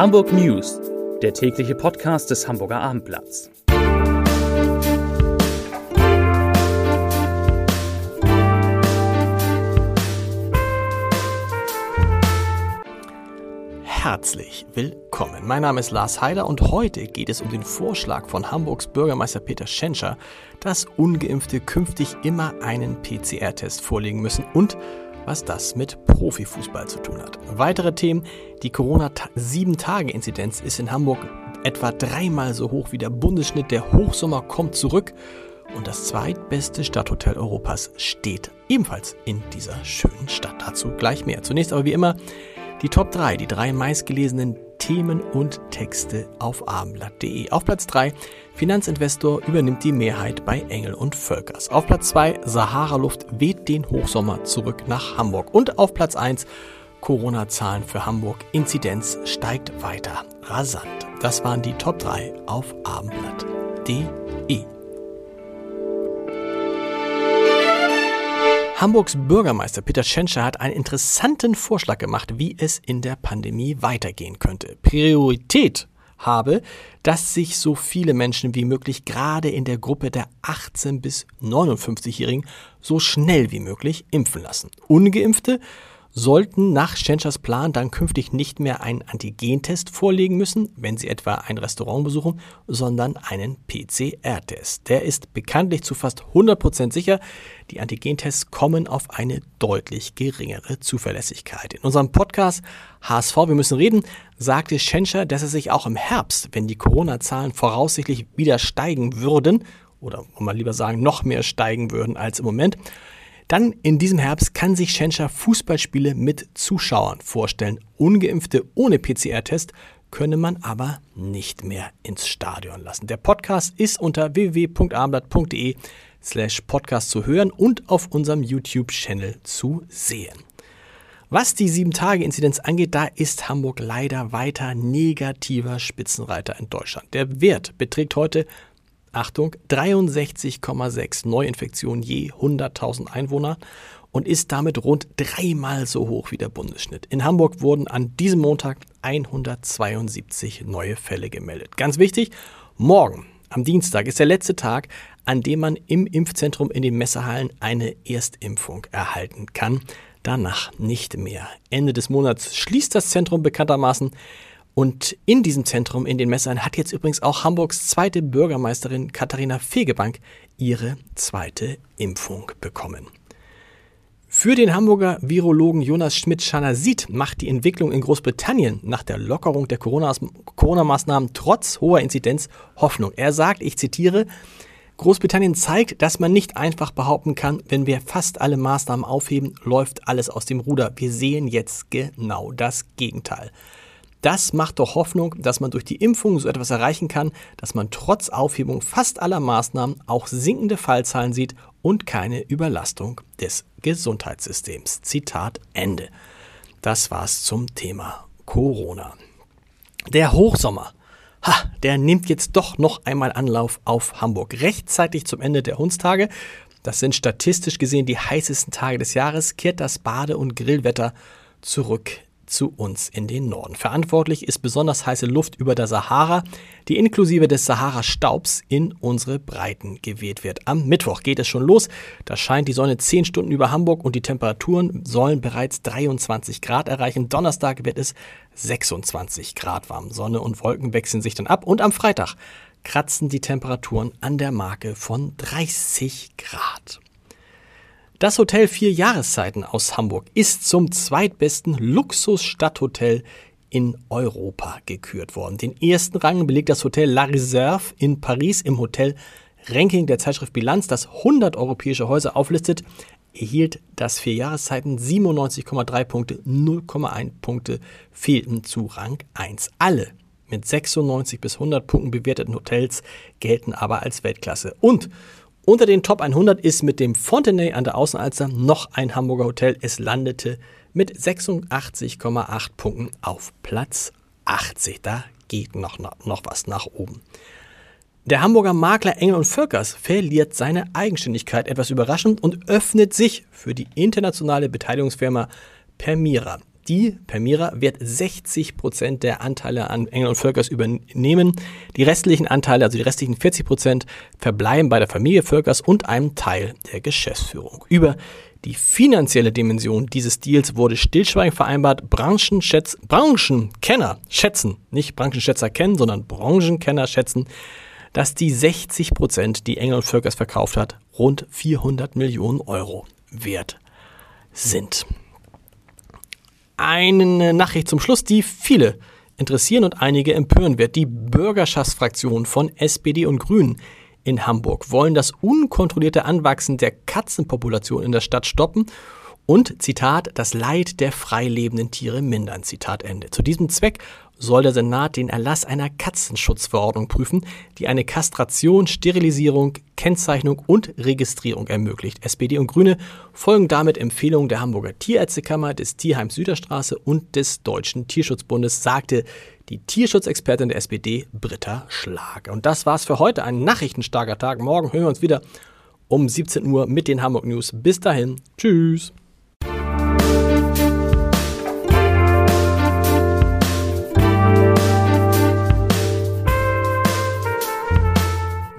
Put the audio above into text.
Hamburg News, der tägliche Podcast des Hamburger Abendblatts. Herzlich willkommen. Mein Name ist Lars Heider und heute geht es um den Vorschlag von Hamburgs Bürgermeister Peter Schenscher, dass ungeimpfte künftig immer einen PCR-Test vorlegen müssen und was das mit Profifußball zu tun hat. Weitere Themen, die Corona-7-Tage-Inzidenz ist in Hamburg etwa dreimal so hoch wie der Bundesschnitt. Der Hochsommer kommt zurück und das zweitbeste Stadthotel Europas steht ebenfalls in dieser schönen Stadt. Dazu gleich mehr. Zunächst aber wie immer die Top 3, die drei meistgelesenen Themen und Texte auf abendblatt.de. Auf Platz 3 Finanzinvestor übernimmt die Mehrheit bei Engel und Völkers. Auf Platz 2 Sahara-Luft weht den Hochsommer zurück nach Hamburg. Und auf Platz 1 Corona-Zahlen für Hamburg. Inzidenz steigt weiter rasant. Das waren die Top 3 auf abendblatt.de. Hamburgs Bürgermeister Peter Tschentscher hat einen interessanten Vorschlag gemacht, wie es in der Pandemie weitergehen könnte. Priorität habe, dass sich so viele Menschen wie möglich gerade in der Gruppe der 18 bis 59-Jährigen so schnell wie möglich impfen lassen. Ungeimpfte sollten nach Schenschers Plan dann künftig nicht mehr einen Antigentest vorlegen müssen, wenn sie etwa ein Restaurant besuchen, sondern einen PCR-Test. Der ist bekanntlich zu fast 100% sicher. Die Antigentests kommen auf eine deutlich geringere Zuverlässigkeit. In unserem Podcast HSV, wir müssen reden, sagte Schenscher, dass er sich auch im Herbst, wenn die Corona-Zahlen voraussichtlich wieder steigen würden, oder wir lieber sagen, noch mehr steigen würden als im Moment, dann in diesem Herbst kann sich Schenscher Fußballspiele mit Zuschauern vorstellen. Ungeimpfte ohne PCR-Test könne man aber nicht mehr ins Stadion lassen. Der Podcast ist unter www.abendblatt.de slash podcast zu hören und auf unserem YouTube-Channel zu sehen. Was die 7-Tage-Inzidenz angeht, da ist Hamburg leider weiter negativer Spitzenreiter in Deutschland. Der Wert beträgt heute Achtung, 63,6 Neuinfektionen je 100.000 Einwohner und ist damit rund dreimal so hoch wie der Bundesschnitt. In Hamburg wurden an diesem Montag 172 neue Fälle gemeldet. Ganz wichtig, morgen, am Dienstag, ist der letzte Tag, an dem man im Impfzentrum in den Messehallen eine Erstimpfung erhalten kann. Danach nicht mehr. Ende des Monats schließt das Zentrum bekanntermaßen. Und in diesem Zentrum, in den Messern, hat jetzt übrigens auch Hamburgs zweite Bürgermeisterin Katharina Fegebank ihre zweite Impfung bekommen. Für den Hamburger Virologen Jonas Schmidt-Schanasit macht die Entwicklung in Großbritannien nach der Lockerung der Corona-Maßnahmen trotz hoher Inzidenz Hoffnung. Er sagt, ich zitiere, Großbritannien zeigt, dass man nicht einfach behaupten kann, wenn wir fast alle Maßnahmen aufheben, läuft alles aus dem Ruder. Wir sehen jetzt genau das Gegenteil. Das macht doch Hoffnung, dass man durch die Impfung so etwas erreichen kann, dass man trotz Aufhebung fast aller Maßnahmen auch sinkende Fallzahlen sieht und keine Überlastung des Gesundheitssystems. Zitat Ende. Das war's zum Thema Corona. Der Hochsommer. Ha, der nimmt jetzt doch noch einmal Anlauf auf Hamburg. Rechtzeitig zum Ende der Hundstage. Das sind statistisch gesehen die heißesten Tage des Jahres, kehrt das Bade- und Grillwetter zurück zu uns in den Norden. Verantwortlich ist besonders heiße Luft über der Sahara, die inklusive des Sahara-Staubs in unsere Breiten geweht wird. Am Mittwoch geht es schon los. Da scheint die Sonne 10 Stunden über Hamburg und die Temperaturen sollen bereits 23 Grad erreichen. Donnerstag wird es 26 Grad warm. Sonne und Wolken wechseln sich dann ab und am Freitag kratzen die Temperaturen an der Marke von 30 Grad. Das Hotel Vier Jahreszeiten aus Hamburg ist zum zweitbesten Luxusstadthotel in Europa gekürt worden. Den ersten Rang belegt das Hotel La Réserve in Paris im Hotel Ranking der Zeitschrift Bilanz, das 100 europäische Häuser auflistet, erhielt das Vier Jahreszeiten 97,3 Punkte, 0,1 Punkte fehlten zu Rang 1. Alle mit 96 bis 100 Punkten bewerteten Hotels gelten aber als Weltklasse. Und unter den Top 100 ist mit dem Fontenay an der Außenalster noch ein Hamburger Hotel. Es landete mit 86,8 Punkten auf Platz 80. Da geht noch, noch was nach oben. Der Hamburger Makler Engel und Völkers verliert seine Eigenständigkeit etwas überraschend und öffnet sich für die internationale Beteiligungsfirma Permira. Die, Permira, wird 60 Prozent der Anteile an Engel und Völkers übernehmen. Die restlichen Anteile, also die restlichen 40 Prozent, verbleiben bei der Familie Völkers und einem Teil der Geschäftsführung. Über die finanzielle Dimension dieses Deals wurde stillschweigend vereinbart. Branchenschätz Branchenkenner schätzen, nicht Branchenschätzer kennen, sondern Branchenkenner schätzen, dass die 60 Prozent, die Engel und Völkers verkauft hat, rund 400 Millionen Euro wert sind. Eine Nachricht zum Schluss, die viele interessieren und einige empören wird. Die Bürgerschaftsfraktion von SPD und Grünen in Hamburg wollen das unkontrollierte Anwachsen der Katzenpopulation in der Stadt stoppen und, Zitat, das Leid der freilebenden Tiere mindern. Zitat Ende. Zu diesem Zweck soll der Senat den Erlass einer Katzenschutzverordnung prüfen, die eine Kastration, Sterilisierung, Kennzeichnung und Registrierung ermöglicht. SPD und Grüne folgen damit Empfehlungen der Hamburger Tierärztekammer, des Tierheims Süderstraße und des Deutschen Tierschutzbundes, sagte die Tierschutzexpertin der SPD Britta Schlag. Und das war's für heute. Ein nachrichtenstarker Tag. Morgen hören wir uns wieder um 17 Uhr mit den Hamburg News. Bis dahin. Tschüss.